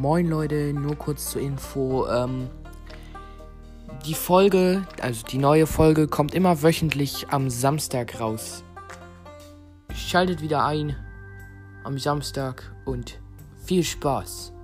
Moin Leute, nur kurz zur Info. Ähm, die Folge, also die neue Folge, kommt immer wöchentlich am Samstag raus. Schaltet wieder ein am Samstag und viel Spaß.